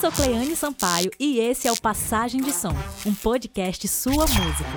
sou Cleane Sampaio e esse é o Passagem de Som, um podcast Sua Música.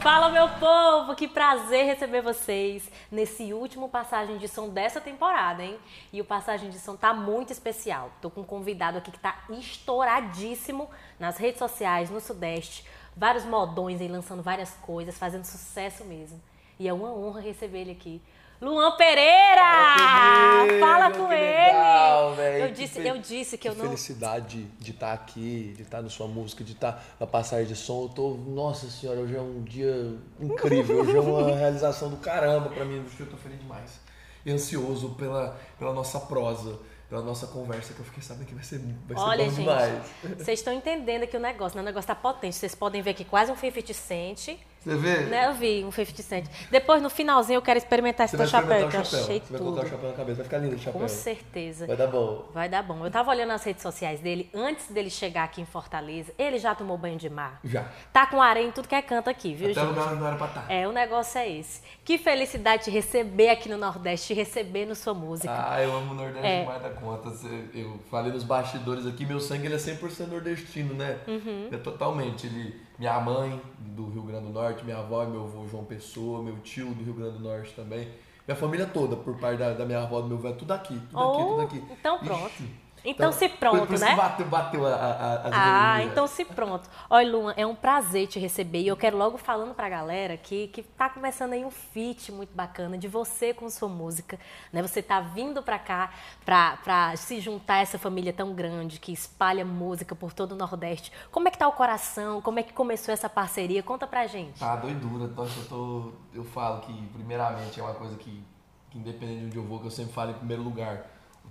Fala, meu povo! Que prazer receber vocês nesse último Passagem de Som dessa temporada, hein? E o Passagem de Som tá muito especial. Tô com um convidado aqui que tá estouradíssimo nas redes sociais, no Sudeste. Vários modões aí lançando várias coisas, fazendo sucesso mesmo. E é uma honra receber ele aqui. Luan Pereira! Meu, Fala com ele! eu disse, fe- eu disse que, eu não. felicidade de estar aqui, de estar na sua música, de estar na passagem de som. Eu tô, nossa senhora, hoje é um dia incrível, hoje é uma realização do caramba pra mim. Eu tô feliz demais. E ansioso pela, pela nossa prosa, pela nossa conversa, que eu fiquei sabendo que vai ser, vai ser Olha, bom gente, demais. vocês estão entendendo aqui o negócio, né? O negócio tá potente. Vocês podem ver aqui quase um 50 cent. Você vê? Né? Eu vi um 50 cent. Depois, no finalzinho, eu quero experimentar esse Você teu vai chapéu, que eu achei Você vai tudo. colocar o chapéu na cabeça, vai ficar lindo o chapéu. Com certeza. Vai dar bom. Vai dar bom. Eu tava olhando as redes sociais dele, antes dele chegar aqui em Fortaleza, ele já tomou banho de mar. Já. Tá com areia em tudo que é canto aqui, viu, Até gente? onde não era pra estar. É, o negócio é esse. Que felicidade te receber aqui no Nordeste, te receber no sua música. Ah, eu amo o Nordeste É. demais da conta. Eu falei nos bastidores aqui, meu sangue ele é 100% nordestino, né? Uhum. É totalmente. Ele, minha mãe do Rio Grande do Norte, minha avó e meu avô João Pessoa, meu tio do Rio Grande do Norte também. Minha família toda, por parte da, da minha avó do meu velho, tudo aqui, tudo aqui, Oh, tudo aqui. então Ixi. Pronto. Então se pronto, por, né? bateu, bateu a, a, a, Ah, orelhinhas. então se pronto. Olha, Luan, é um prazer te receber e eu quero logo falando pra galera que, que tá começando aí um feat muito bacana de você com sua música, né? Você tá vindo pra cá pra, pra se juntar a essa família tão grande que espalha música por todo o Nordeste. Como é que tá o coração? Como é que começou essa parceria? Conta pra gente. Tá doidura. Nossa, eu, tô, eu falo que, primeiramente, é uma coisa que, que, independente de onde eu vou, que eu sempre falo em primeiro lugar.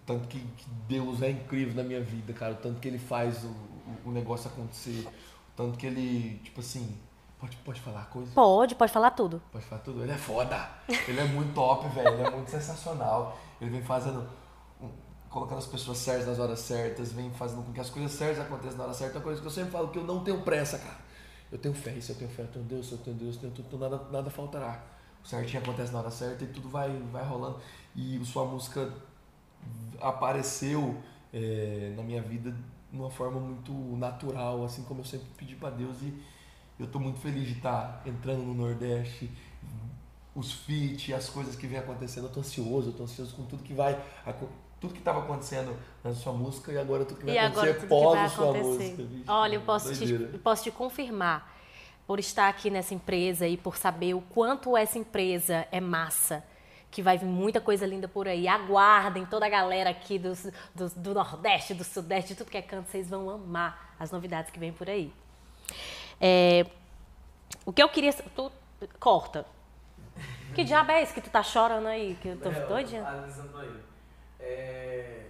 Tanto que, que Deus é incrível na minha vida, cara. O tanto que Ele faz o, o, o negócio acontecer. O tanto que Ele, tipo assim... Pode, pode falar coisa? Pode, pode falar tudo. Pode falar tudo? Ele é foda. Ele é muito top, velho. Ele é muito sensacional. Ele vem fazendo... Colocando as pessoas certas nas horas certas, vem fazendo com que as coisas certas aconteçam na hora certa. É uma coisa que eu sempre falo que eu não tenho pressa, cara. Eu tenho fé, se eu tenho fé, eu tenho Deus, se eu tenho Deus, eu tenho tudo, então nada, nada faltará. O certinho acontece na hora certa e tudo vai, vai rolando. E sua música apareceu é, na minha vida de uma forma muito natural, assim como eu sempre pedi para Deus. E eu tô muito feliz de estar entrando no Nordeste, os feats, as coisas que vem acontecendo. Eu tô ansioso, eu tô ansioso com tudo que vai. Tudo que estava acontecendo na sua música e agora tudo que vai E agora acontecer vai pós a sua acontecer. música. bicho. Olha, eu posso, te, eu posso te confirmar, por estar aqui nessa empresa e por saber o quanto essa empresa é massa, que vai vir muita coisa linda por aí. Aguardem toda a galera aqui do, do, do Nordeste, do Sudeste, de tudo que é canto, vocês vão amar as novidades que vem por aí. É, o que eu queria. Tu, corta. Que diabo é esse que tu tá chorando aí? Que eu tô Bel, doidinha? Analisando aí. É...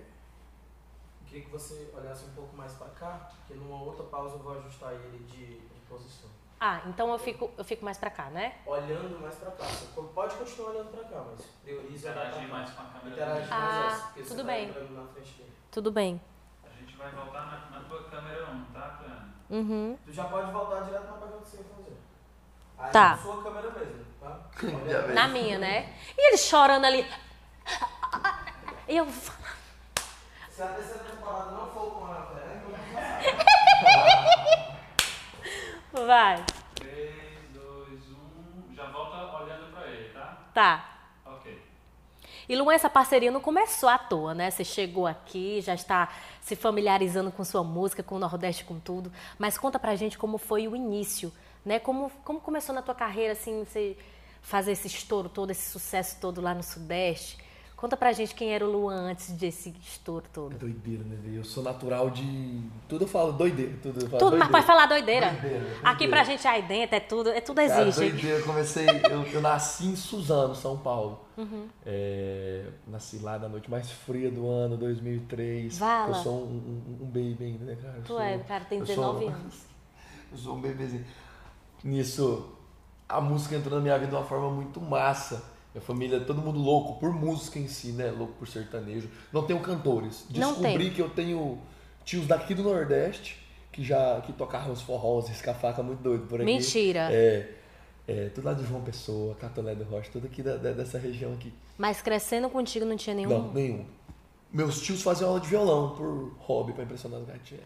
Queria que você olhasse um pouco mais pra cá, porque numa outra pausa eu vou ajustar ele de, de posição. Ah, então eu fico, eu fico mais pra cá, né? Olhando mais pra cá. Você pode continuar olhando pra cá, mas pra Interagir cá. mais com a câmera. Interagir Ah, mais essa, porque tudo você bem. tá na frente dele. Tudo bem. A gente vai voltar na, na tua câmera 1, tá, Cleane? Uhum. Tu já pode voltar direto na página que você ia fazer. Aí Tá. na sua câmera mesmo, tá? Olha-. Na minha, né? E ele chorando ali. E eu. Se a terceira temporada não for com a Fernanda, eu vou passar. Vai. 3, 2, 1. Já volta olhando pra ele, tá? Tá. Ok. E Luan, essa parceria não começou à toa, né? Você chegou aqui, já está se familiarizando com sua música, com o Nordeste, com tudo. Mas conta pra gente como foi o início, né? Como, como começou na tua carreira, assim, você fazer esse estouro todo, esse sucesso todo lá no Sudeste. Conta pra gente quem era o Luan antes desse estouro É todo. doideira, né? Eu sou natural de. Tudo eu falo doideira. Tudo eu falo Tudo, mas pode falar doideira. Doideira, doideira. Aqui pra gente aí dentro é tudo, é tudo Cara, existe. doideira. Eu comecei. Eu, eu nasci em Suzano, São Paulo. Uhum. É, nasci lá na noite mais fria do ano, 2003. Vala. Eu sou um, um, um baby ainda, né, cara? Eu Tu sou- é, cara, tem eu 19 sou- anos. Eu sou um bebezinho. Nisso, a música entrou na minha vida de uma forma muito massa. Minha família, todo mundo louco por música em si, né? Louco por sertanejo. Não tenho cantores. Descobri que eu tenho tios daqui do Nordeste que já que tocavam os forrós, escafaca muito doido por aqui. Mentira. É, é, tudo lá de João Pessoa, Catolé do Rocha, tudo aqui da- da- dessa região aqui. Mas crescendo contigo não tinha nenhum. Não, nenhum. meus tios faziam aula de violão por hobby, pra impressionar as gatinhas.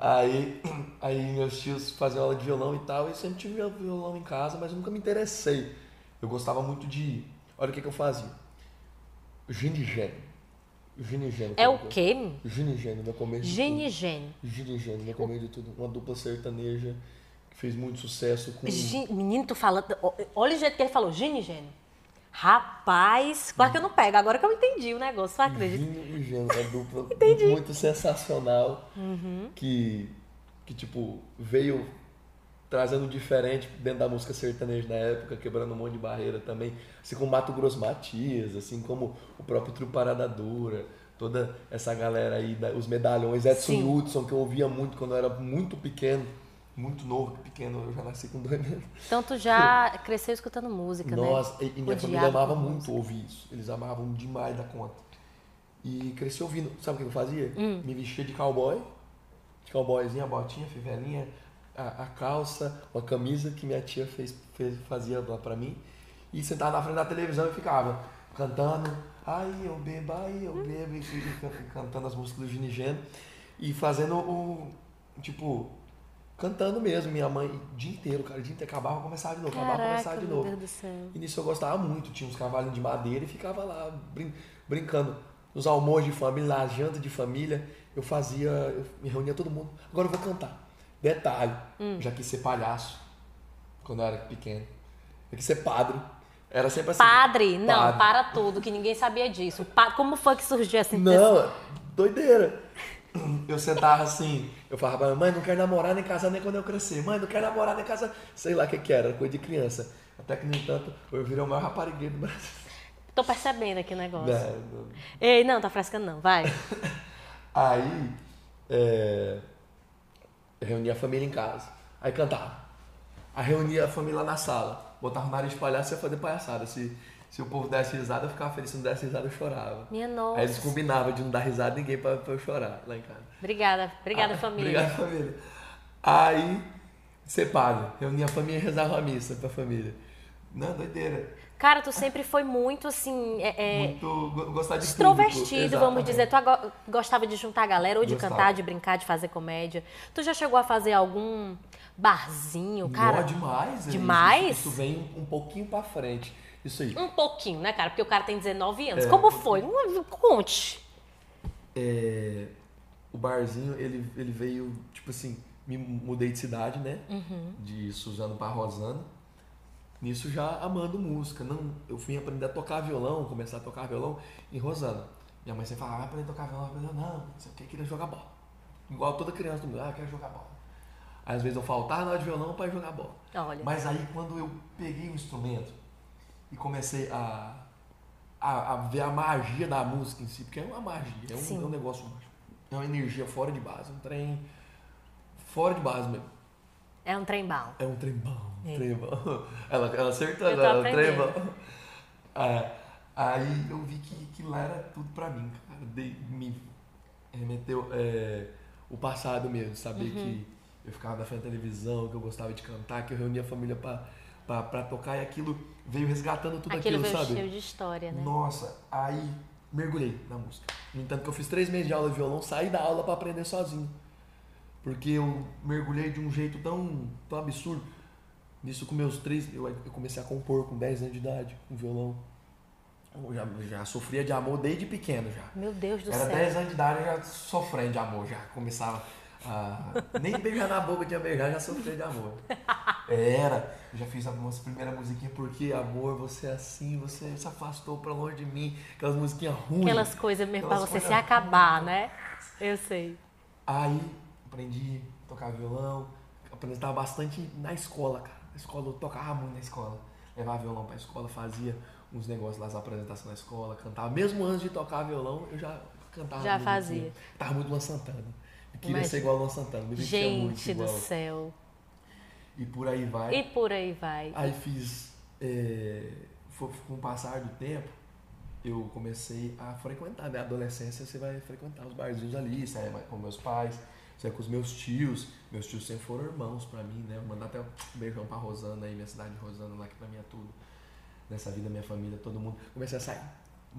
Aí, aí meus tios faziam aula de violão e tal, e sempre tive violão em casa, mas eu nunca me interessei. Eu gostava muito de. Olha o que, que eu fazia. Ginigênio. Ginigênio. É o que quê? Ginigênio, de tudo. Genigênio. Ginigênio, meu começo de tudo. Uma dupla sertaneja que fez muito sucesso com. Menino, tu fala. ó, Olha o jeito que ele falou, Genigênio. Rapaz, quase que eu não pego. Agora que eu entendi o negócio, tu acredita? Gino e dupla muito sensacional Uhum. que, que, tipo, veio trazendo diferente dentro da música sertaneja na época, quebrando um monte de barreira também, assim como Mato Grosso Matias, assim como o próprio Trio Parada Dura, toda essa galera aí, os medalhões, Edson Sim. Hudson, que eu ouvia muito quando eu era muito pequeno, muito novo, pequeno, eu já nasci com dois anos. Então tu já cresceu escutando música, Nossa, né? e, e minha Odiado família amava muito música. ouvir isso. Eles amavam demais da conta. E cresci ouvindo. Sabe o que eu fazia? Hum. Me vestia de cowboy. De cowboyzinha, botinha, fivelinha, a, a calça, uma camisa que minha tia fez, fez, fazia lá pra mim. E sentava na frente da televisão e ficava cantando. Ai, eu bebo, ai, eu bebo. E, e- e can- cantando as músicas do Ginigeno. E fazendo o. Tipo. Cantando mesmo, minha mãe, o dia inteiro, cara, o dia inteiro acabava, começava de novo, acabava, Caraca, começava de meu novo. Deus do céu. E nisso eu gostava muito, tinha uns cavalinhos de madeira e ficava lá brin- brincando. Nos almoços de família, nas jantas de família, eu fazia, eu me reunia todo mundo. Agora eu vou cantar. Detalhe, Hum. já quis ser palhaço quando eu era pequeno. Eu quis ser padre. Era sempre assim. Padre, não, Padre. para tudo, que ninguém sabia disso. Como foi que surgiu essa intenção? Não, doideira. Eu sentava assim, eu falava mãe, não quero namorar nem casar nem quando eu crescer. Mãe, não quero namorar nem casar. Sei lá o que que era, coisa de criança. Até que, no entanto, eu virei o maior raparigueiro do Brasil. Tô percebendo aqui o negócio. Né, não- Ei, não, tá frescando não, vai. Aí, é, reunia a família em casa. Aí cantava. Aí reunia a família lá na sala. Botava o nariz palhaço e ia fazer palhaçada. Se, se o povo desse risada, eu ficava feliz. Se não desse risada, eu chorava. Minha nossa. Aí eles combinavam de não dar risada ninguém pra, pra eu chorar lá em casa. Obrigada, obrigada Ah, família. Obrigado, família. Aí, ser padre. Reunia a família e rezava a missa pra família. Não, doideira. Cara, tu sempre foi muito assim, é, é, Muito gostar de extrovertido, vamos dizer. Tu gostava de juntar a galera, ou de Gostava. cantar, de brincar, de fazer comédia. Tu já chegou a fazer algum barzinho, cara? Nó, demais. é demais? Isso, isso vem um pouquinho pra frente. Isso aí. Um pouquinho, né, cara? Porque o cara tem 19 anos. É. Como foi? Conte. É, o barzinho, ele, ele veio, tipo assim, me mudei de cidade, né? Uhum. De Suzano pra Rosana. Nisso já amando música. Não, eu fui aprender a tocar violão, começar a tocar violão em Rosana. Minha mãe sempre falava, vai aprender a tocar violão. Eu não, não sei o que, queria jogar bola. Igual toda criança do mundo, ah, eu quero jogar bola. Às vezes eu faltava na hora de violão para jogar bola. Olha. Mas aí quando eu peguei o instrumento e comecei a, a, a ver a magia da música em si, porque é uma magia, é um, é um negócio mágico. É uma energia fora de base, um trem fora de base mesmo. É um trem bom. É um trem bom, É. trem bom. Ela, ela acertou Eu tô agora, um trem bom. É, aí eu vi que, que lá era tudo pra mim, cara. De- me remeteu é, o passado mesmo, saber Uhum. que eu ficava na frente da televisão, que eu gostava de cantar, que eu reunia a família pra, pra, pra tocar e aquilo veio resgatando tudo Aquilo aquilo, sabe? cheio de história, né? Nossa, aí mergulhei na música. No entanto, que eu fiz três meses de aula de violão, saí da aula pra aprender sozinho. Porque eu mergulhei de um jeito tão, tão absurdo. Nisso, com meus três, eu, eu comecei a compor com 10 anos de idade, com violão. Eu já, já sofria de amor desde pequeno já. Meu Deus do Era céu. 10 anos de idade, eu já sofrendo de amor, já começava a... Nem beijar na boca tinha beijar, já sofria de amor. Era, eu já fiz algumas primeiras musiquinhas, porque amor, você é assim, você se afastou pra longe de mim, aquelas musiquinhas ruins. Aquelas coisas mesmo pra você se acabar, né? Eu sei. Aí aprendi a tocar violão, apresentava bastante na escola, cara. Na escola eu tocava muito na escola. Levava violão pra escola, fazia uns negócios lá, as apresentações na escola, cantava. Mesmo antes de tocar violão, eu já cantava. Já muito, fazia. assim. Tava muito Luan Santana. Eu queria ser igual a Luan Santana, me muito Gente do igual. céu. E por aí vai. E por aí vai. Aí fiz. É, com o passar do tempo, eu comecei a frequentar. Na adolescência você vai frequentar os barzinhos ali, sai com meus pais, sai com os meus tios. Meus tios sempre foram irmãos pra mim, né? Mandar até um beijão pra Rosana aí, minha cidade de Rosana, lá que pra mim é tudo. Nessa vida, minha família, todo mundo. Comecei a sair.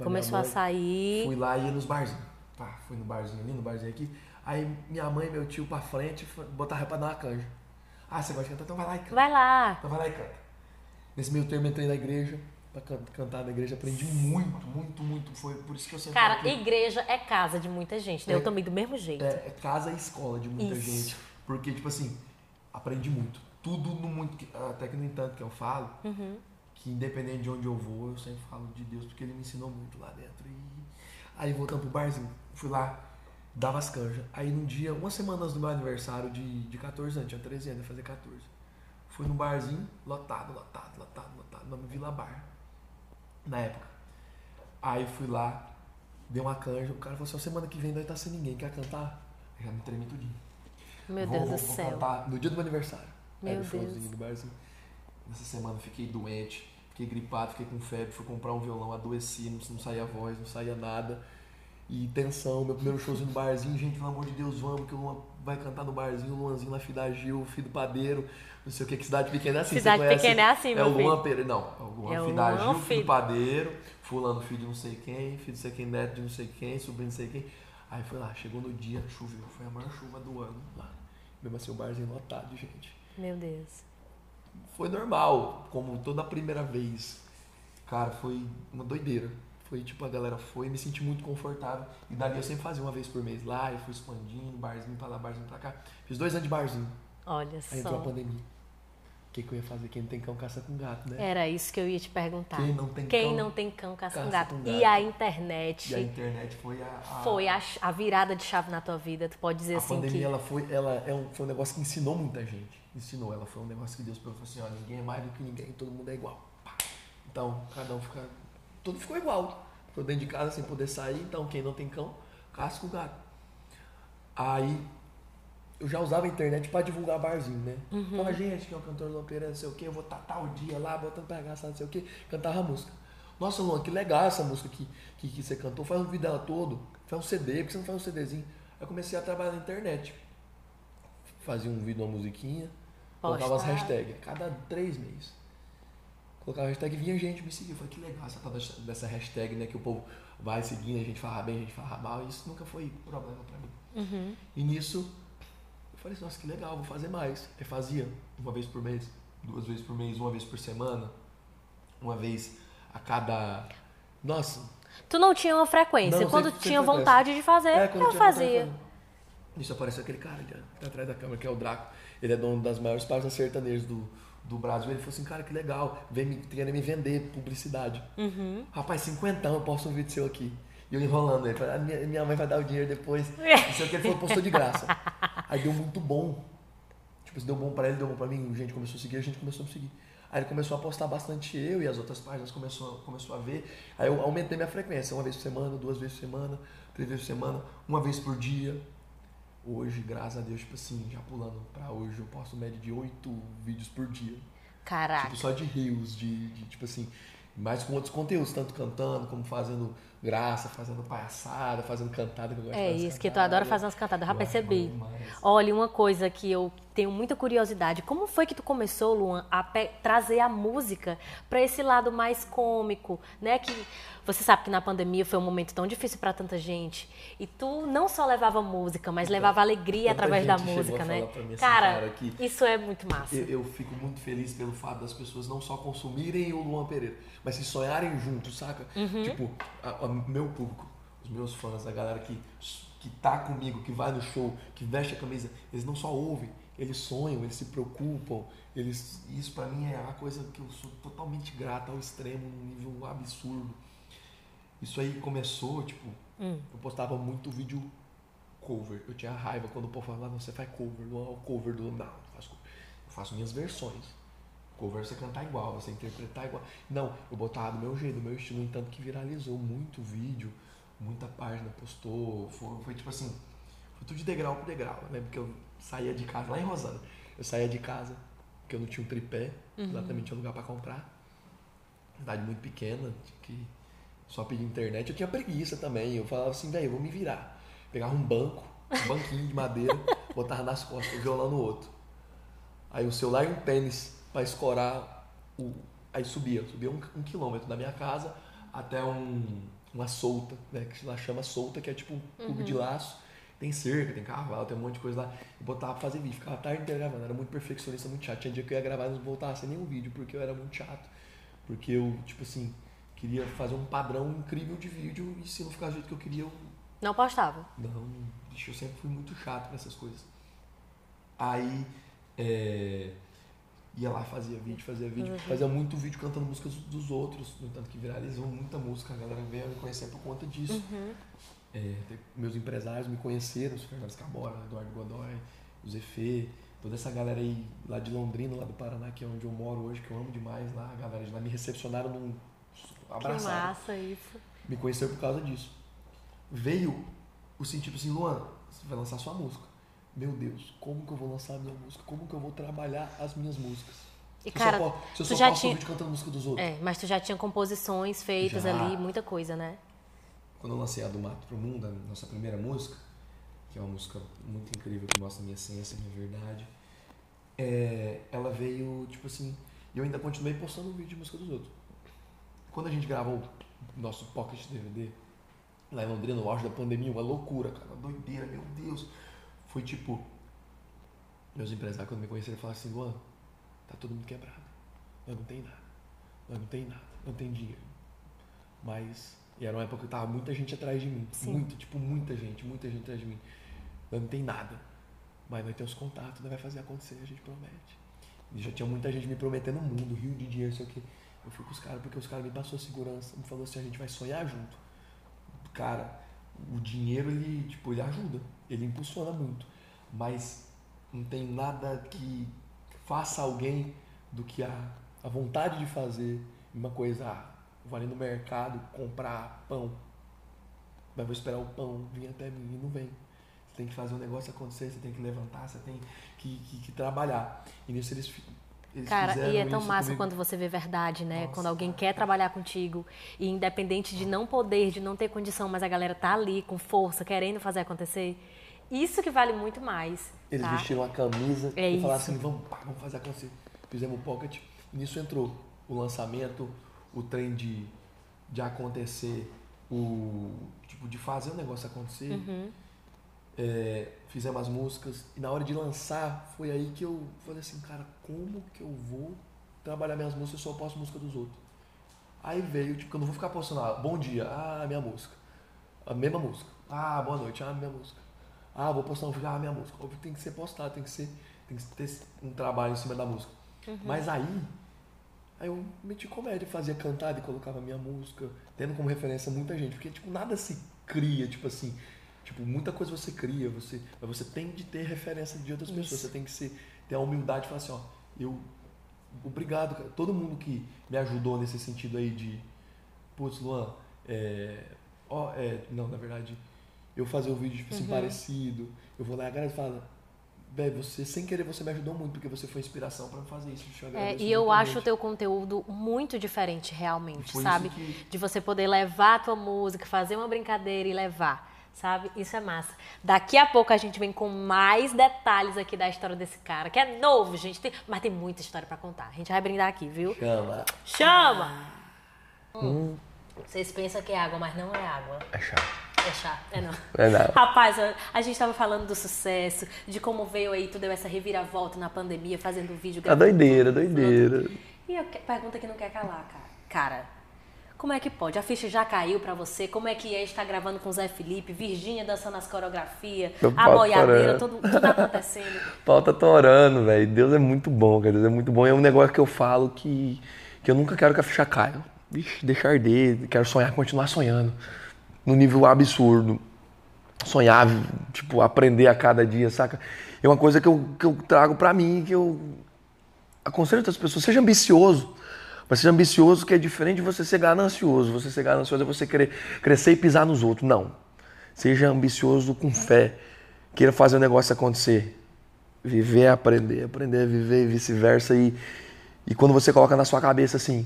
Começou minha a mãe. sair. Fui lá e ia nos barzinhos. Pá, fui no barzinho ali, no barzinho aqui. Aí minha mãe e meu tio pra frente botaram pra dar uma canja. Ah, você gosta de cantar? Então vai lá e canta. Vai lá. Então vai lá e canta. Nesse meio termo entrei na igreja, pra can- cantar na igreja, aprendi muito, muito, muito. Foi por isso que eu sempre Cara, igreja é casa de muita gente, né? É. Eu também do mesmo jeito. é, é casa e escola de muita Isso. gente. Porque, tipo assim, aprendi muito. Tudo no muito. Até que no entanto que eu falo, Uhum. que independente de onde eu vou, eu sempre falo de Deus, porque ele me ensinou muito lá dentro. E aí voltando pro barzinho, fui lá, dava as canjas. Aí num dia, uma semana antes do meu aniversário de, de 14 anos, tinha 13 anos, ia fazer 14. Fui no barzinho, lotado, lotado, lotado, lotado, nome Vila Bar. Na época. Aí fui lá, dei uma canja, o cara falou assim, "Ó, semana que vem não vai estar sem ninguém, quer cantar? Eu já me tremi tudinho. Meu Vou- Deus do vou céu. cantar no dia do meu aniversário. Meu Era o showzinho do barzinho. Nessa semana eu fiquei doente, fiquei gripado, fiquei com febre, fui comprar um violão, adoeci, não, não saía voz, não saía nada. E tensão, meu primeiro showzinho no barzinho, gente, pelo amor de Deus, vamos, que Luan vai cantar no barzinho, o Luanzinho lá, filho da Gil, filho do padeiro, não sei o que, que cidade pequena é assim. Cidade você conhece? pequena é assim, É meu o Luan. Pereira, não, é o Luan, É o filho da Luan, Gil, filho filho. do padeiro, fulano, filho de não sei quem, filho de não sei quem, neto de não sei quem, sobrinho de não sei quem. Aí foi lá, chegou no dia, choveu, foi a maior chuva do ano lá. Mesmo assim, o barzinho lotado gente Meu Deus. foi normal, como toda a primeira vez. Cara, foi uma doideira. Foi tipo, a galera foi, me senti muito confortável. E dali eu sempre fazia uma vez por mês lá, e fui expandindo, barzinho pra lá, barzinho pra cá. Fiz dois anos de barzinho. Olha Aí entrou a só. pandemia. O que, que eu ia fazer? Quem não tem cão caça com gato, né? Era isso que eu ia te perguntar. Quem não tem Quem cão. não tem cão caça caça um gato. com E a internet E a internet foi a. a foi a, a virada de chave na tua vida. Tu pode dizer a assim pandemia que. ela foi, ela é um, foi um negócio que ensinou muita gente. Ensinou, ela foi um negócio que Deus falou assim, ó, ninguém é mais do que ninguém, todo mundo é igual. Então, cada um fica. Tudo ficou igual. Ficou dentro de casa sem poder sair, então quem não tem cão, casca o gato. Aí eu já usava a internet pra divulgar barzinho, né? Uhum. Fala, gente, que é o cantor Luan Pereira, não sei o quê, eu vou estar tal dia lá, botando pra gastar, não sei o quê, cantava a música. Nossa, Luan, que legal essa música que, que, que você cantou, faz um vídeo dela todo, faz um CD, por que você não faz um CDzinho? Aí eu comecei a trabalhar na internet. Fazia um vídeo, uma musiquinha, colocava as hashtags, cada três meses. Colocava a hashtag e vinha gente me seguir. Eu falei, que legal essa tal dessa- hashtag, né? Que o povo vai seguindo, a gente fala bem, a gente fala mal. Isso nunca foi problema pra mim. Uhum. E nisso, eu falei assim, nossa, que legal, vou fazer mais. Aí fazia uma vez por mês, duas vezes por mês, uma vez por semana, uma vez a cada. Nossa, Tu não tinha uma frequência. Não, Quando sempre- tinha vontade de fazer, É, eu fazia. Isso apareceu aquele cara ali, que tá atrás da câmera, que é o Draco. Ele é dono das maiores páginas sertanejas do, do Brasil. Ele falou assim, cara, que legal, vem me, querendo me vender publicidade. Uhum. Rapaz, cinquentão, eu posto um vídeo seu aqui. E eu enrolando ele, falei, "Ah, minha, minha mãe vai dar o dinheiro depois. Não sei o que, ele falou, postou de graça. Aí deu muito bom. Tipo, se deu bom pra ele, deu bom pra mim, a gente começou a seguir, a gente começou a me seguir. Aí ele começou a postar bastante eu e as outras páginas começou, começou a ver. Aí eu aumentei minha frequência, uma vez por semana, duas vezes por semana, três vezes por semana, uma vez por dia. Hoje, graças a Deus, tipo assim, já pulando pra hoje, eu posto média de oito vídeos por dia. Caraca. Tipo, só de rios, de, de, tipo assim, mais com outros conteúdos, tanto cantando como fazendo graça, fazendo palhaçada, fazendo cantada. Que eu gosto de É isso, que tu cantada. adora fazer umas cantadas, eu já percebi. Olha, uma coisa que eu tenho muita curiosidade. Como foi que tu começou, Luan, a trazer a música para esse lado mais cômico, né? Que você sabe que na pandemia foi um momento tão difícil para tanta gente. E tu não só levava música, mas levava alegria Tanta através da música, né? mim assim, Cara, cara, que isso é muito massa. Eu, eu fico muito feliz pelo fato das pessoas não só consumirem o Luan Pereira, mas se sonharem juntos, saca? Uhum. Tipo, a- a- meu público, os meus fãs, a galera que, que tá comigo, que vai no show, que veste a camisa, eles não só ouvem, eles sonham, eles se preocupam. Eles, isso pra mim é uma coisa que eu sou totalmente grato ao extremo, num nível absurdo. Isso aí começou, tipo, Hum. eu postava muito vídeo cover. Eu tinha raiva quando o povo falava, não, você faz cover, não é o cover do. Não, não faço cover. Eu faço minhas versões. Cover é você cantar igual, você interpretar igual. Não, eu botava do meu jeito, do meu estilo, entanto que viralizou muito vídeo, muita página postou. Foi, foi tipo assim, foi tudo de degrau por degrau. Eu lembro que eu saía de casa, lá em Rosana, eu saía de casa, porque eu não tinha um tripé, lá também tinha lugar pra comprar. Cidade muito pequena, tinha que só pedir internet. Eu tinha preguiça também. Eu falava assim, velho, eu vou me virar. Pegava um banco, um banquinho de madeira, botava nas costas, o violão no outro. Aí o celular e um tênis pra escorar o. Aí subia, subia um, um quilômetro da minha casa até um. uma solta, né? Que lá chama solta, que é tipo um clube de laço. Tem cerca, tem cavalo, tem um monte de coisa lá. E botava pra fazer vídeo. Ficava a tarde inteira gravando. Era muito perfeccionista, muito chato. Tinha dia que eu ia gravar e não voltava sem nenhum vídeo, porque eu era muito chato. Porque eu, tipo assim, queria fazer um padrão incrível de vídeo e se não ficar do jeito que eu queria, eu Não postava. não, bicho, eu sempre fui muito chato nessas coisas. Aí, é, ia lá, fazia vídeo, fazia vídeo, fazia muito vídeo cantando músicas dos outros, no entanto que viralizou muita música, a galera veio me conhecer por conta disso. É, meus empresários me conheceram, os Fernandes Cabora, Eduardo Godoy, o Zefê, toda essa galera aí lá de Londrina, lá do Paraná, que é onde eu moro hoje, que eu amo demais lá, a galera de lá me recepcionaram num Que abraçado massa isso. me conheceu por causa disso. Veio o sentido assim, Luan, você vai lançar sua música. Meu Deus, como que eu vou lançar a minha música? Como que eu vou trabalhar as minhas músicas? E Se eu cara, só, se eu só já posto tinha- vídeo cantando música dos outros. É, mas tu já tinha composições feitas Já. ali, muita coisa, né? Quando eu lancei a do Mato pro Mundo, a nossa primeira música, que é uma música muito incrível, que mostra a minha essência, a minha verdade, é, ela veio, tipo assim, e eu ainda continuei postando vídeo de música dos outros. Quando a gente gravou o nosso Pocket DVD, lá em Londrina, no auge da pandemia, uma loucura, cara, uma doideira, meu Deus. Foi tipo, meus empresários, quando me conheceram, falaram assim, Luan, tá todo mundo quebrado. Eu não tenho nada. Eu não tenho nada. Não tenho dinheiro. Mas, e era uma época que tava muita gente atrás de mim. Sim. Muito, tipo, muita gente, muita gente atrás de mim. Não tenho nada. Mas nós temos contato, nós vai fazer acontecer, a gente promete. E já tinha muita gente me prometendo o mundo, rio de dinheiro, sei o quê. Eu fui com os caras porque os caras me passou segurança, me falou assim, a gente vai sonhar junto. Cara, o dinheiro ele, tipo, ele ajuda, ele impulsiona muito, mas não tem nada que faça alguém do que a, a vontade de fazer uma coisa, ah, vou ali no mercado comprar pão, mas vou esperar o pão vir até mim e não vem. Você tem que fazer o negócio acontecer, você tem que levantar, você tem que, que, que trabalhar. E nisso eles, eles Cara, e é tão massa comigo. quando você vê verdade, né? Nossa, quando alguém quer trabalhar contigo e independente de não poder, de não ter condição, mas a galera tá ali com força, querendo fazer acontecer. Isso que vale muito mais. Eles tá? vestiram a camisa É e falaram assim, vamos, pá, vamos fazer acontecer. Fizemos o pocket. E nisso entrou o lançamento, o trem de, de acontecer, o tipo de fazer o negócio acontecer. Uhum. É, fizemos as músicas. E na hora de lançar, foi aí que eu falei assim, cara, como que eu vou trabalhar minhas músicas se eu só posto música dos outros? Aí veio, tipo, que eu não vou ficar postando, ah, bom dia, ah, minha música. A mesma música. Ah, boa noite, ah, minha música. Ah, vou postar um vídeo, ah, minha música. Óbvio que tem que ser postado, tem que ser, tem que ter um trabalho em cima da música. Mas aí, aí eu meti comédia, fazia cantada e colocava minha música, tendo como referência muita gente, porque tipo, nada se cria, tipo assim, tipo, muita coisa você cria, você, mas você tem de ter referência de outras pessoas, Isso. você tem que ser, ter a humildade de falar assim, ó, eu obrigado, cara. Todo mundo que me ajudou nesse sentido aí de, putz, Luan, é, ó, é, não, na verdade, eu fazer o vídeo tipo assim, parecido, eu vou lá e agradeço e falo, velho, você, sem querer, você me ajudou muito, porque você foi inspiração pra fazer isso. Eu É, e eu acho o teu conteúdo muito diferente, realmente, Foi sabe? que- De você poder levar a tua música, fazer uma brincadeira e levar, sabe? Isso é massa. Daqui a pouco a gente vem com mais detalhes aqui da história desse cara, que é novo, gente, tem- mas tem muita história pra contar. A gente vai brindar aqui, viu? Chama. Chama! Hum. Vocês pensam que é água, mas não é água. É chato. É chato, é não. É não. Rapaz, a- a gente tava falando do sucesso, de como veio aí, tu deu essa reviravolta na pandemia, fazendo vídeo. É gravando doideira, tudo, doideira. E a pergunta que não quer calar, cara. Cara, como é que pode? A ficha já caiu pra você? Como é que é estar gravando com o Zé Felipe, Virgínia dançando as coreografias, a pau boiadeira, tudo, tudo acontecendo. pau tá torando, velho. Deus é muito bom, cara. Deus é muito bom. E é um negócio que eu falo que, que eu nunca quero que a ficha caia. Vixe, deixa arder. Quero sonhar, continuar sonhando. No nível absurdo. Sonhar, tipo, aprender a cada dia, saca? É uma coisa que eu, que eu trago pra mim, que eu aconselho outras pessoas. Seja ambicioso. Mas seja ambicioso que é diferente de você ser ganancioso. Você ser ganancioso é você querer crescer e pisar nos outros. Não. Seja ambicioso com fé. Queira fazer o negócio acontecer. Viver é aprender, aprender é viver e vice-versa. E, e quando você coloca na sua cabeça assim,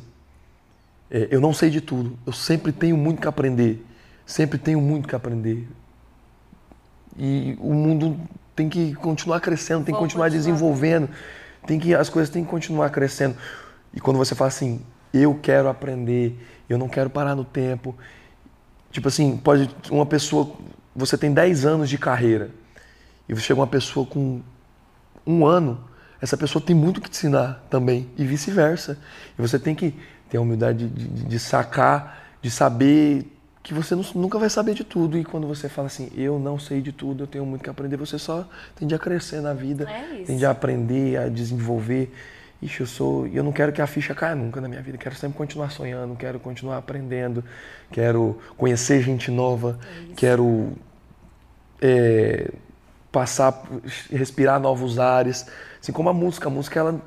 é, eu não sei de tudo, eu sempre tenho muito que aprender, sempre tenho muito que aprender. E o mundo tem que continuar crescendo, tem que continuar continuar. desenvolvendo, tem que as coisas têm que continuar crescendo. E quando você fala assim, eu quero aprender, eu não quero parar no tempo, Tipo assim, pode uma pessoa, você tem 10 anos de carreira e chega uma pessoa com um ano, essa pessoa tem muito que te ensinar também e vice-versa. E você tem que ter a humildade de, de, de sacar, de saber que você nunca vai saber de tudo. E quando você fala assim, eu não sei de tudo, eu tenho muito que aprender, você só tende a crescer na vida, É tende a aprender, a desenvolver. Ixi, eu sou. Eu não quero que a ficha caia nunca na minha vida. Quero sempre continuar sonhando, quero continuar aprendendo, quero conhecer gente nova, quero é, passar, respirar novos ares. Assim como a música. A música, ela,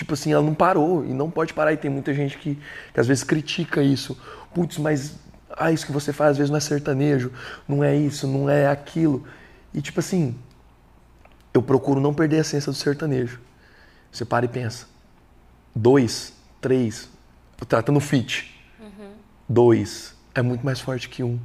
tipo assim, ela não parou e não pode parar. E tem muita gente que, que às vezes critica isso. Putz, mas ah, isso que você faz às vezes não é sertanejo, não é isso, não é aquilo. E tipo assim, eu procuro não perder a essência do sertanejo. Você para e pensa. Dois, três, tratando fit. Dois é muito mais forte que um.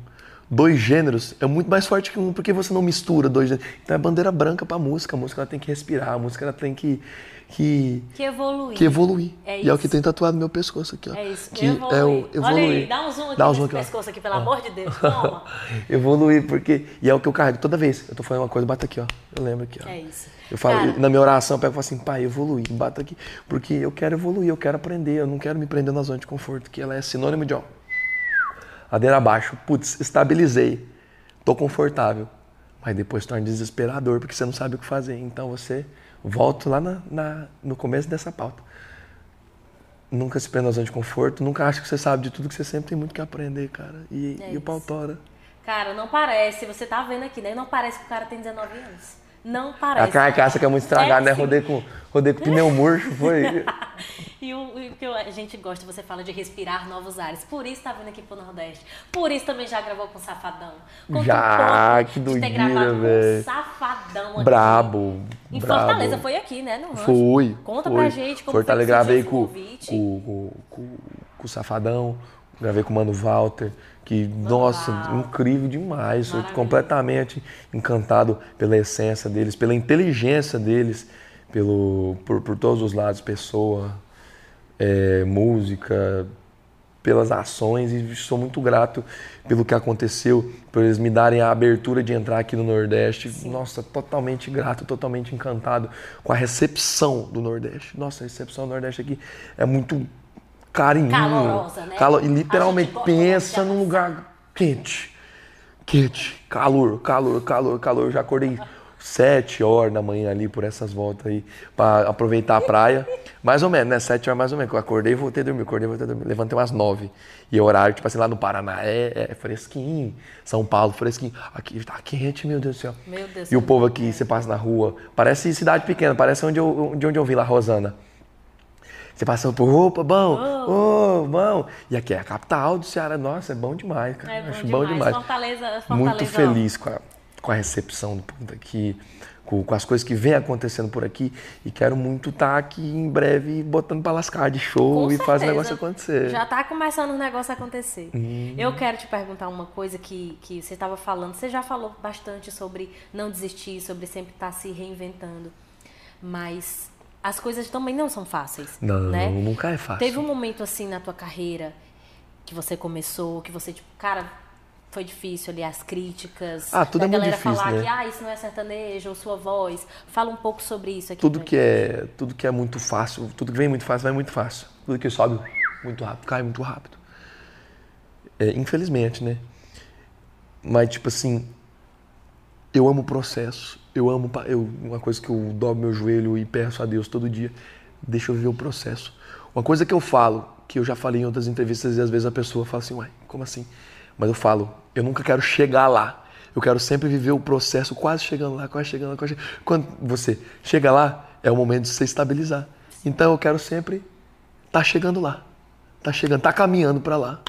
Dois gêneros é muito mais forte que um, porque você não mistura dois gêneros. Então é bandeira branca pra música. A música ela tem que respirar, a música ela tem que, que, Que evoluir. que evoluir. É e é o que tem tatuado no meu pescoço aqui, ó. É isso. Que evoluir. é o Olha evoluir. aí, dá um zoom aqui Dá um nesse zoom aqui, ó. pescoço aqui, pelo amor de Deus. Toma. evoluir, porque. E é o que eu carrego toda vez. Eu tô falando uma coisa, bata aqui, ó. Eu lembro aqui, ó. É isso. Eu falo, Cara, na minha oração, eu pego e falo assim, pai, evoluir, bata aqui. Porque eu quero evoluir, eu quero aprender, eu não quero me prender na zona de conforto, que ela é sinônimo de, ó, ladeira abaixo. Putz, estabilizei, tô confortável. Mas depois torna desesperador, porque você não sabe o que fazer. Então você volta lá na, na- no começo dessa pauta. Nunca se prenda na zona de conforto, nunca acha que você sabe de tudo, que você sempre tem muito que aprender, cara. E, É e o pau tora. Cara, não parece, você tá vendo aqui, né? Não parece que o cara tem 19 anos. Não parece. A carcaça que é muito estragada, É né? sim. Rodei com, rodei com pneu murcho, foi. E o, o que a gente gosta, você fala de respirar novos ares. Por isso tá vindo aqui pro Nordeste. Por isso também já gravou com Safadão. Conta Já, que de ter doideira, gravado com velho. Safadão aqui. Brabo. Em brabo. Fortaleza, foi aqui, né? No rancho. Fui. Conta fui. pra gente como Fortaleza, foi que gravei com, com, com, com, com o Safadão, gravei com o Mano Walter, que, nossa, Walter. incrível demais. Sou completamente encantado pela essência deles, pela inteligência deles, pelo, por, por todos os lados, pessoa, é, música, pelas ações e sou muito grato pelo que aconteceu, por eles me darem a abertura de entrar aqui no Nordeste. Nossa, totalmente grato, totalmente encantado com a recepção do Nordeste. Nossa, a recepção do Nordeste aqui é muito carinho. Calorosa, né? Calo- e literalmente pensa num lugar quente. Quente, calor, calor, calor, calor. Eu já acordei sete horas da manhã ali por essas voltas aí para aproveitar a praia. Mais ou menos, né? Sete horas mais ou menos. Eu acordei e voltei a dormir. Acordei e voltei a dormir. Levantei umas nove. E o horário, tipo assim, lá no Paraná é, é fresquinho. São Paulo, fresquinho. Aqui tá quente, meu Deus do céu. Meu Deus E o povo aqui, você passa na rua, parece cidade pequena, parece onde eu, de onde eu vim lá, Rosana. Você passa por, opa, bom, ô, bom. E aqui é a capital do Ceará. Nossa, é bom demais, cara. É bom Acho demais. bom demais. Fortaleza, Fortaleza, Muito feliz com a, com a recepção do povo daqui, com, com as coisas que vem acontecendo por aqui. E quero muito estar aqui em breve botando pra lascar de show Com e fazer o negócio acontecer. Já tá começando o negócio a acontecer. Uhum. Eu quero te perguntar uma coisa que, que você estava falando. Você já falou bastante sobre não desistir, sobre sempre estar se reinventando. Mas as coisas também não são fáceis. Não, né? nunca é fácil. Teve um momento assim na tua carreira que você começou, que você, tipo, cara, foi difícil ali as críticas. Ah, tudo da é muito galera difícil, falar né? que, ah, isso não é sertanejo, ou sua voz. Fala um pouco sobre isso aqui. Tudo que é, tudo que é muito fácil, tudo que vem muito fácil vai muito fácil. Tudo que sobe muito rápido, cai muito rápido. É, infelizmente, né? Mas tipo assim, eu amo o processo. Eu amo, eu, uma coisa que eu dobro meu joelho e peço a Deus todo dia, deixa eu viver o processo. Uma coisa que eu falo, que eu já falei em outras entrevistas e às vezes a pessoa fala assim, uai, como assim? Mas eu falo, eu nunca quero chegar lá. Eu quero sempre viver o processo, quase chegando lá, quase chegando lá, quase chegando. Quando você chega lá, é o momento de você estabilizar. Então eu quero sempre estar chegando lá. Tá chegando, tá caminhando para lá.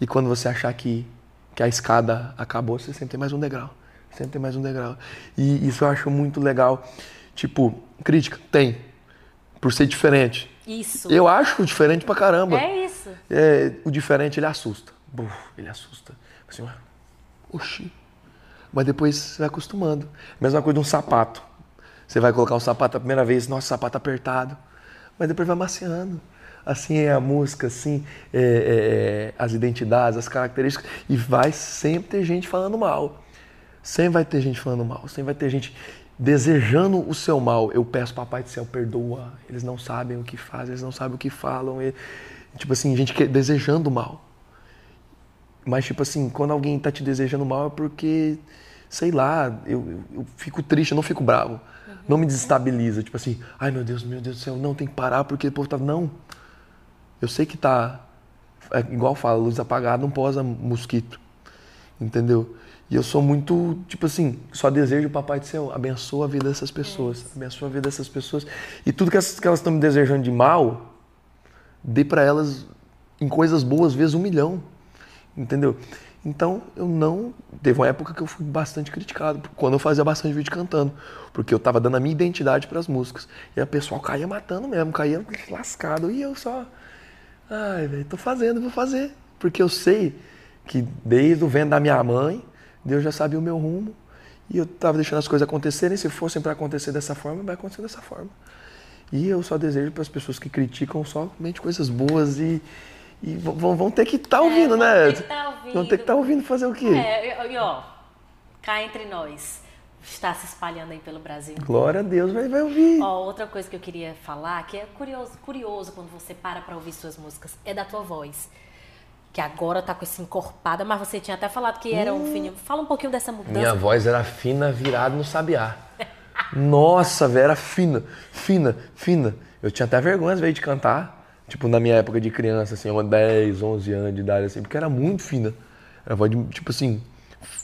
E quando você achar que, que a escada acabou, você sempre tem mais um degrau. Sempre tem mais um degrau. E isso eu acho muito legal. Tipo, crítica, tem. Por ser diferente. Isso. Eu acho diferente pra caramba. É isso. É, o diferente ele assusta. Buf, ele assusta. Assim, oxi. Mas depois você vai acostumando. Mesma coisa de um sapato. Você vai colocar um sapato a primeira vez, nossa, sapato apertado. Mas depois vai maciando. assim é a música, assim é, é, é, as identidades, as características, e vai sempre ter gente falando mal. Sempre vai ter gente falando mal, sempre vai ter gente desejando o seu mal. Eu peço, Papai do Céu, perdoa. Eles não sabem o que fazem, eles não sabem o que falam. E, tipo assim, gente que, desejando mal. Mas, tipo assim, quando alguém tá te desejando mal é porque, sei lá, eu, eu, fico triste, eu não fico bravo. Uhum. Não me desestabiliza. Tipo assim, ai meu Deus, meu Deus do céu, não, tem que parar porque o povo tá. Não. Eu sei que tá. É igual fala, luz apagada não posa mosquito. Entendeu? E eu sou muito, tipo assim, só desejo o Papai do Céu, abençoa a vida dessas pessoas, é abençoa a vida dessas pessoas. E tudo que elas estão me desejando de mal, dê para elas em coisas boas vezes um milhão, entendeu? Então eu não. Teve uma época que eu fui bastante criticado, quando eu fazia bastante vídeo cantando, porque eu tava dando a minha identidade para as músicas. E a pessoal caía matando mesmo, caía lascado. E eu só. Ai, velho, tô fazendo, vou fazer. Porque eu sei que desde o vento da minha mãe Deus já sabia o meu rumo e eu estava deixando as coisas acontecerem. Se fossem para acontecer dessa forma, vai acontecer dessa forma. E eu só desejo para as pessoas que criticam somente coisas boas e, e vão, vão, ter que estar tá ouvindo, é, né? Ter tá ouvindo. Vão ter que estar tá ouvindo fazer o quê? É, e ó, cá entre nós, está se espalhando aí pelo Brasil. Glória a Deus, vai, vai ouvir. Ó, outra coisa que eu queria falar, que é curioso, curioso quando você para para ouvir suas músicas, é da tua voz que agora tá com esse encorpada, mas você tinha até falado que era um hum. fininho. Fala um pouquinho dessa mudança. Minha voz era fina, virada no sabiá. Nossa, velho, era fina, fina, fina. Eu tinha até vergonha às vezes de cantar, tipo na minha época de criança, assim, uma 10, 11 anos de idade, assim, porque era muito fina. Era voz de, tipo assim,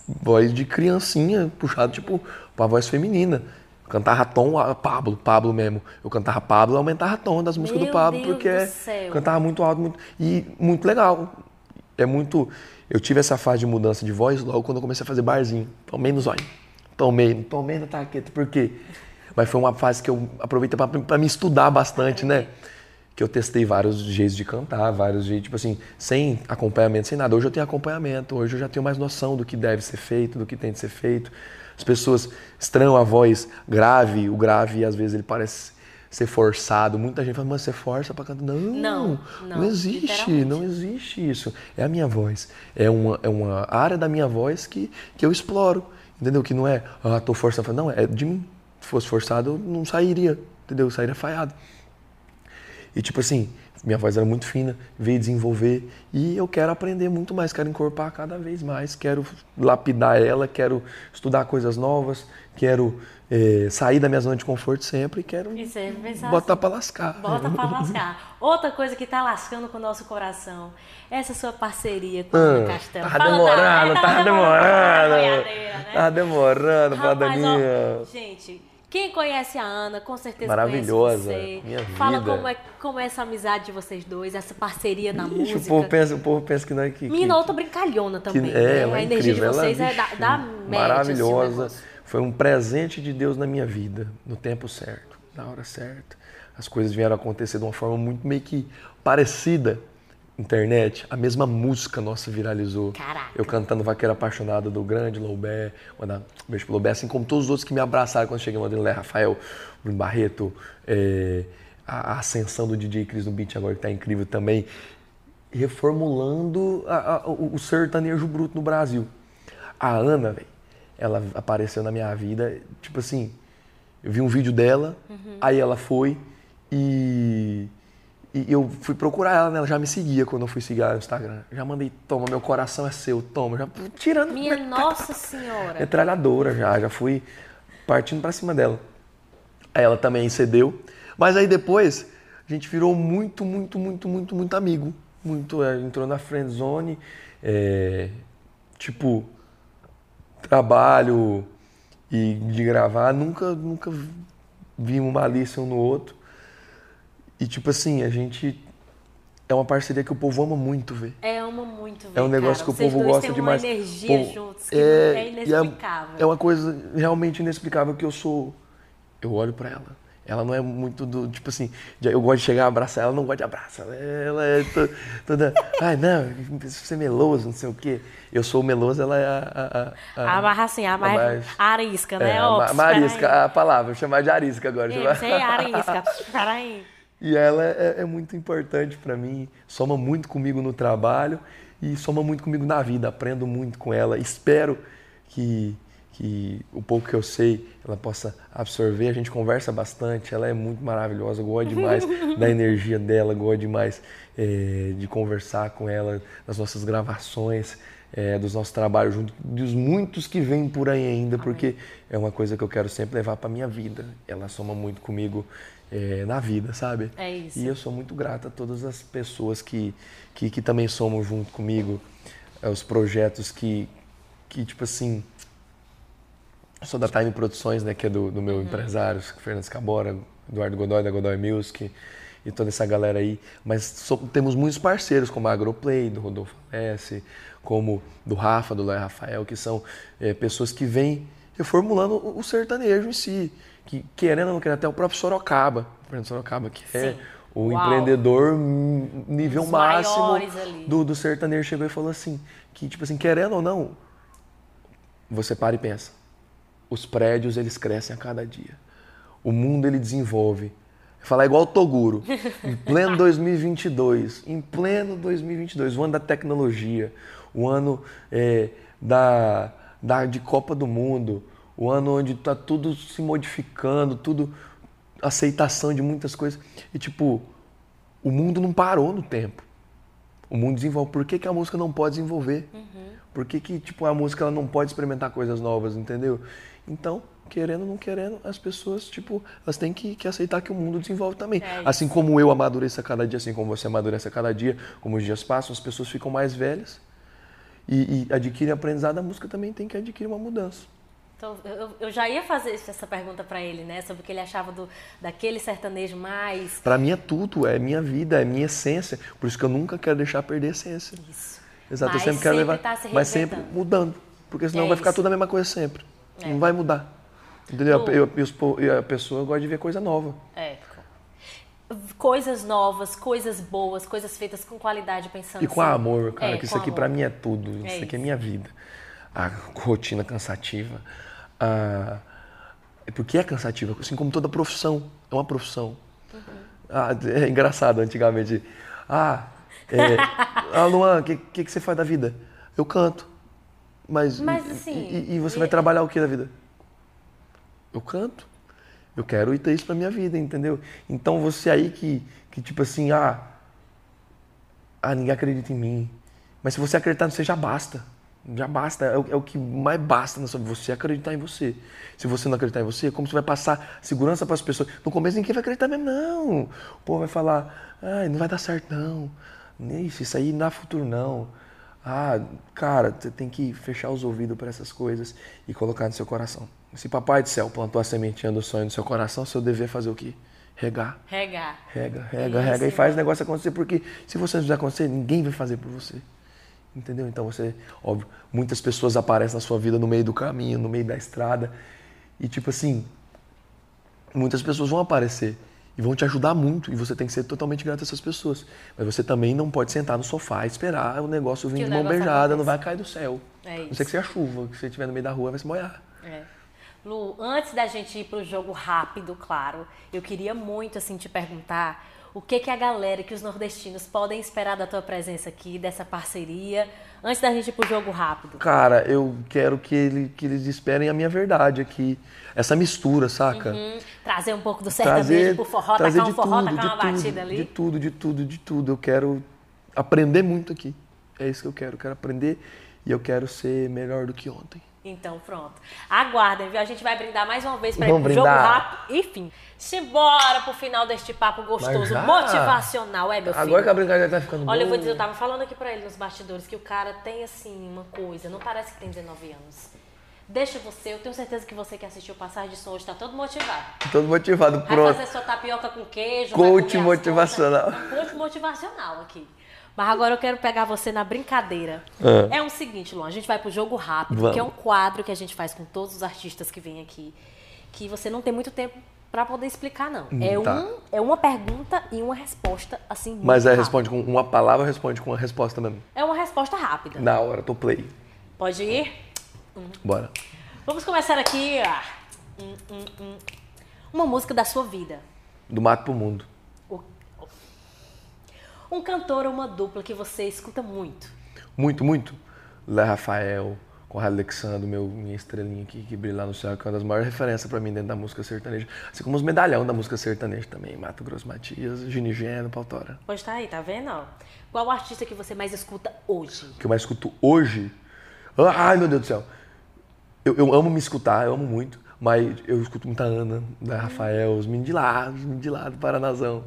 voz de criancinha, puxado, tipo, pra voz feminina. Eu cantava tom, Pablo, Pablo mesmo. Eu cantava Pablo e aumentava tom das músicas Meu do Pablo, Deus porque cantava muito alto muito, e muito legal é muito. Eu tive essa fase de mudança de voz logo quando eu comecei a fazer barzinho. Tomei no zóio. Tomei, tomei na taqueta. Por quê? Mas foi uma fase que eu aproveitei para me estudar bastante, né? Que eu testei vários jeitos de cantar, vários jeitos, tipo assim, sem acompanhamento, sem nada. Hoje eu tenho acompanhamento, hoje eu já tenho mais noção do que deve ser feito, do que tem de ser feito. As pessoas estranham a voz grave, o grave às vezes ele parece ser forçado. Muita gente fala, mas você força para cantar. Não, não, não, não existe, não existe isso. É a minha voz. É uma, é uma área da minha voz que, que eu exploro. Entendeu? Que não é, ah, tô forçando. Não, é de mim. Se fosse forçado, eu não sairia. Entendeu? Eu sairia falhado. E tipo assim, minha voz era muito fina, veio desenvolver e eu quero aprender muito mais, quero encorpar cada vez mais, quero lapidar ela, quero estudar coisas novas, quero é, sair da minha zona de conforto sempre e quero e botar assim, para lascar. Bota para lascar. Outra coisa que está lascando com o nosso coração, essa sua parceria com ah, o Castelo. Tá demorando, tá, tá demorando. Né? Tá demorando, Padaninha. Gente, quem conhece a Ana, com certeza Maravilhosa, conhece você. Minha Fala vida. como é, como é essa amizade de vocês dois, essa parceria na Ixi, música. O povo, pensa, o povo pensa que não é que. Menina, outra brincalhona também. Que, é, né? é a energia incrível. de vocês ela, é da, da média. Maravilhosa. Assim, Foi um presente de Deus na minha vida, no tempo certo, na hora certa. As coisas vieram acontecer de uma forma muito meio que parecida internet, a mesma música nossa viralizou. Caraca. Eu cantando Vaqueira Apaixonada do grande Loubé, mandar um beijo pro Loubé, assim como todos os outros que me abraçaram quando cheguei no Lé, Rafael, Bruno Barreto, é, a, ascensão do DJ Cris no beat agora que tá incrível também, reformulando a, a, o, o sertanejo bruto no Brasil. A Ana, velho, ela apareceu na minha vida, tipo assim, eu vi um vídeo dela, uhum. aí ela foi e e eu fui procurar ela, né? Ela já me seguia quando eu fui seguir ela no Instagram. Já mandei, toma, meu coração é seu, toma. Já tirando. Minha Nossa Senhora. Metralhadora já, já fui partindo para cima dela. Aí ela também cedeu. Mas aí depois a gente virou muito, muito, muito, muito, muito amigo. Muito, é, entrou na friend zone. É, tipo, trabalho e de gravar, nunca, nunca vimos malícia um no outro. E tipo assim, a gente. É uma parceria que o povo ama muito ver. É, ama muito ver. É um negócio cara. que o povo gosta demais. Uma energia povo, juntos que é, é inexplicável. É, é, uma coisa realmente inexplicável que eu sou. Eu olho para ela. Ela não é muito do. Tipo assim, eu gosto de chegar a abraçar ela, não gosta de abraçar. Ela é toda. toda Ai, não, você é meloso, não sei o quê. Eu sou meloso, ela é a. A, a, a, assim, a, mais, mais, a arisca, né? É, a, a, arisca, a palavra, vou chamar de arisca agora. Eu sei arisca, peraí. E ela é, é muito importante para mim, soma muito comigo no trabalho e soma muito comigo na vida. Aprendo muito com ela. Espero que, que o pouco que eu sei ela possa absorver. A gente conversa bastante, ela é muito maravilhosa, gosto demais da energia dela, gosto demais é, de conversar com ela, das nossas gravações. É, dos nossos trabalhos juntos, dos muitos que vêm por aí ainda, porque é uma coisa que eu quero sempre levar para minha vida. Ela soma muito comigo é, na vida, sabe? É isso. E eu sou muito grata a todas as pessoas que, que, que também somam junto comigo, é, os projetos que, que, tipo assim. Eu sou da Time Produções, né, que é do, do meu empresário, Fernando Scabora, Eduardo Godoy, da Godoy Music e toda essa galera aí. Mas so- temos muitos parceiros, como a Agroplay, do Rodolfo S, como do Rafa, do Léo Rafael, que são é, pessoas que vêm reformulando o sertanejo em si. Que, querendo ou não querendo, até o próprio Sorocaba, o Sorocaba, que é Sim. o Uau. empreendedor nível Os máximo do, do sertanejo, chegou e falou assim, que tipo assim, querendo ou não, você para e pensa. Os prédios, eles crescem a cada dia. O mundo, ele desenvolve. Falar igual o Toguro. Em pleno 2022. Em pleno 2022. O ano da tecnologia. O ano é, da, da, de Copa do Mundo. O ano onde tá tudo se modificando, tudo... Aceitação de muitas coisas. E tipo, o mundo não parou no tempo. O mundo desenvolve. Por que, que a música não pode desenvolver? Por que, que tipo, a música ela não pode experimentar coisas novas, entendeu? Então, querendo ou não querendo, as pessoas, tipo, elas têm que, que aceitar que o mundo desenvolve também. É assim como eu amadureço a cada dia, assim como você amadurece a cada dia, como os dias passam, as pessoas ficam mais velhas e, e adquirem aprendizado, a música também tem que adquirir uma mudança. Então, eu, eu já ia fazer essa pergunta pra ele, né? Sobre o que ele achava do, daquele sertanejo mais. Pra mim é tudo, é minha vida, é minha essência. Por isso que eu nunca quero deixar perder a essência. Isso. Exato, Mas eu sempre quero sempre levar, tá mas sempre mudando, porque senão É vai ficar tudo a mesma coisa sempre. É. Não vai mudar. Entendeu? Tu- Eu- eu- a pessoa gosta de ver coisa nova. É. Coisas novas, coisas boas, coisas feitas com qualidade, pensando E com assim. amor, cara, É, que isso aqui pra mim é tudo. É isso aqui é minha vida. A rotina cansativa. A... é Porque é cansativa, assim como toda profissão. É uma profissão. Uhum. Ah, é engraçado antigamente. Ah, é, ah Luan, o que, que, que você faz da vida? Eu canto. Mas, Mas, e- assim, e, e você e- vai trabalhar o que da vida? Eu canto. Eu quero ir ter isso pra minha vida, entendeu? Então você aí que, que tipo assim, ah, ah, ninguém acredita em mim. Mas se você acreditar em você, já basta. Já basta. É o, é o que mais basta na sua vida. Você acreditar em você. Se você não acreditar em você, como você vai passar segurança para as pessoas? No começo ninguém vai acreditar mesmo, não. O povo vai falar, ai, não vai dar certo, não. Ixi, isso aí não dá futuro, não. Ah, cara, você tem que fechar os ouvidos para essas coisas e colocar no seu coração. Se papai do céu plantou a sementinha do sonho no seu coração, seu dever é fazer o quê? Regar. Regar. Rega, rega, rega e faz o negócio acontecer, porque se você não fizer acontecer, ninguém vai fazer por você. Entendeu? Então você, óbvio, muitas pessoas aparecem na sua vida no meio do caminho, no meio da estrada, e tipo assim, muitas pessoas vão aparecer e vão te ajudar muito, e você tem que ser totalmente grato a essas pessoas. Mas você também não pode sentar no sofá e esperar o negócio vir Que de o mão beijada, não vai cair do céu. É não ser que seja chuva, que você estiver no meio da rua vai se molhar. É. Lu, antes da gente ir pro jogo rápido, claro, eu queria muito assim te perguntar o que que a galera, que os nordestinos podem esperar da tua presença aqui, dessa parceria, antes da gente ir pro jogo rápido. Cara, eu quero que, ele, que eles esperem a minha verdade aqui. Essa mistura, saca? Hum, trazer um pouco do sertanejo pro forró, trazer tacar um de forró, tudo, tacar uma de tudo, batida De ali. tudo, de tudo, de tudo. Eu quero aprender muito aqui. É isso que eu quero. Eu quero aprender e eu quero ser melhor do que ontem. Então, pronto. Aguardem, viu? A gente vai brindar mais uma vez para jogo rápido. Enfim, simbora pro final deste papo gostoso, já? motivacional, é, meu filho? Agora que a brincadeira tá ficando Olha, eu vou dizer, eu tava falando aqui pra ele nos bastidores que o cara tem assim uma coisa, não parece que tem 19 anos. Deixa você, eu tenho certeza que você que assistiu Passagem de Som hoje tá todo motivado. Todo motivado, Vai pronto. fazer sua tapioca com queijo, Coach vai motivacional. Coach motivacional aqui. Mas agora eu quero pegar você na brincadeira. Ah. É o seguinte, Luan, a gente vai pro jogo rápido, Vamos. que é um quadro que a gente faz com todos os artistas que vêm aqui, que você não tem muito tempo pra poder explicar, não. É, tá. um, é uma pergunta e uma resposta, assim, muito Mas aí rápida. responde com uma palavra, responde com uma resposta mesmo. É uma resposta rápida. Na hora, tô play. Pode ir? Bora. Vamos começar aqui. hum, hum, hum. Uma música da sua vida. Do mato pro mundo. Um cantor ou uma dupla que você escuta muito. Muito, muito. Lé Rafael, Conrado Alexandre, meu, minha estrelinha aqui que brilha lá no céu, que é uma das maiores referências pra mim dentro da música sertaneja. Assim como os medalhão da música sertaneja também. Mato Grosso Matias, Gini Geno, Pautora. Pois tá aí, tá vendo? Qual o artista que você mais escuta hoje? Que eu mais escuto hoje. Ai, meu Deus do céu. Eu, eu amo me escutar, eu amo muito, mas eu escuto muita Ana, da Rafael, os meninos de lá, os meninos de lá do Paranazão.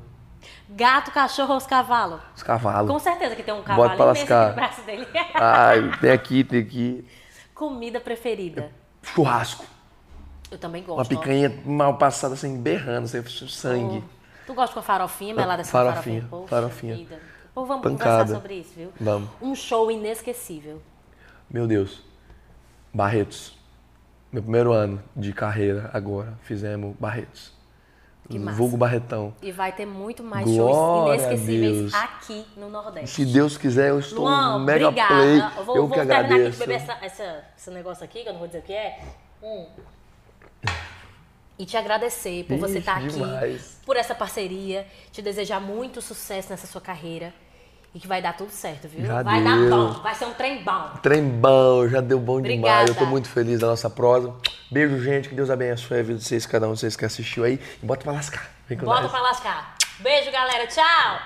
Gato, cachorro ou os cavalos? Os cavalos. Com certeza que tem um Bota cavalo pra imenso aqui lascar. no braço dele. Ai, tem aqui, tem aqui. Comida preferida? Churrasco. Eu também gosto. Uma ó. picanha mal passada, assim, berrando, sem sangue. Tu gosta com a farofinha, melada assim, Farofinha, Poxa farofinha. vida. Vamos Pancada. conversar sobre isso, viu? Vamos. Um show inesquecível. Meu Deus. Barretos. Meu primeiro ano de carreira agora, fizemos Barretos. Que massa. Vulgo Barretão. E vai ter muito mais Glória shows inesquecíveis aqui no Nordeste. Se Deus quiser, eu estou Luan, mega obrigada. play. Eu vou, eu vou que terminar aqui de agradeço. beber essa, essa- esse negócio aqui, que eu não vou dizer o que é. Hum. E te agradecer por você Ixi, estar aqui, demais. por essa parceria, te desejar muito sucesso nessa sua carreira e que vai dar tudo certo, viu? Já vai dar deu. bom, vai ser um trem bom. Trem bom, já deu bom demais. Obrigada. Eu tô muito feliz da nossa prosa. Beijo, gente. Que Deus abençoe a vida de vocês, cada um de vocês que assistiu aí. E bota pra lascar. Vem com Bota nós. pra lascar. Beijo, galera. Tchau!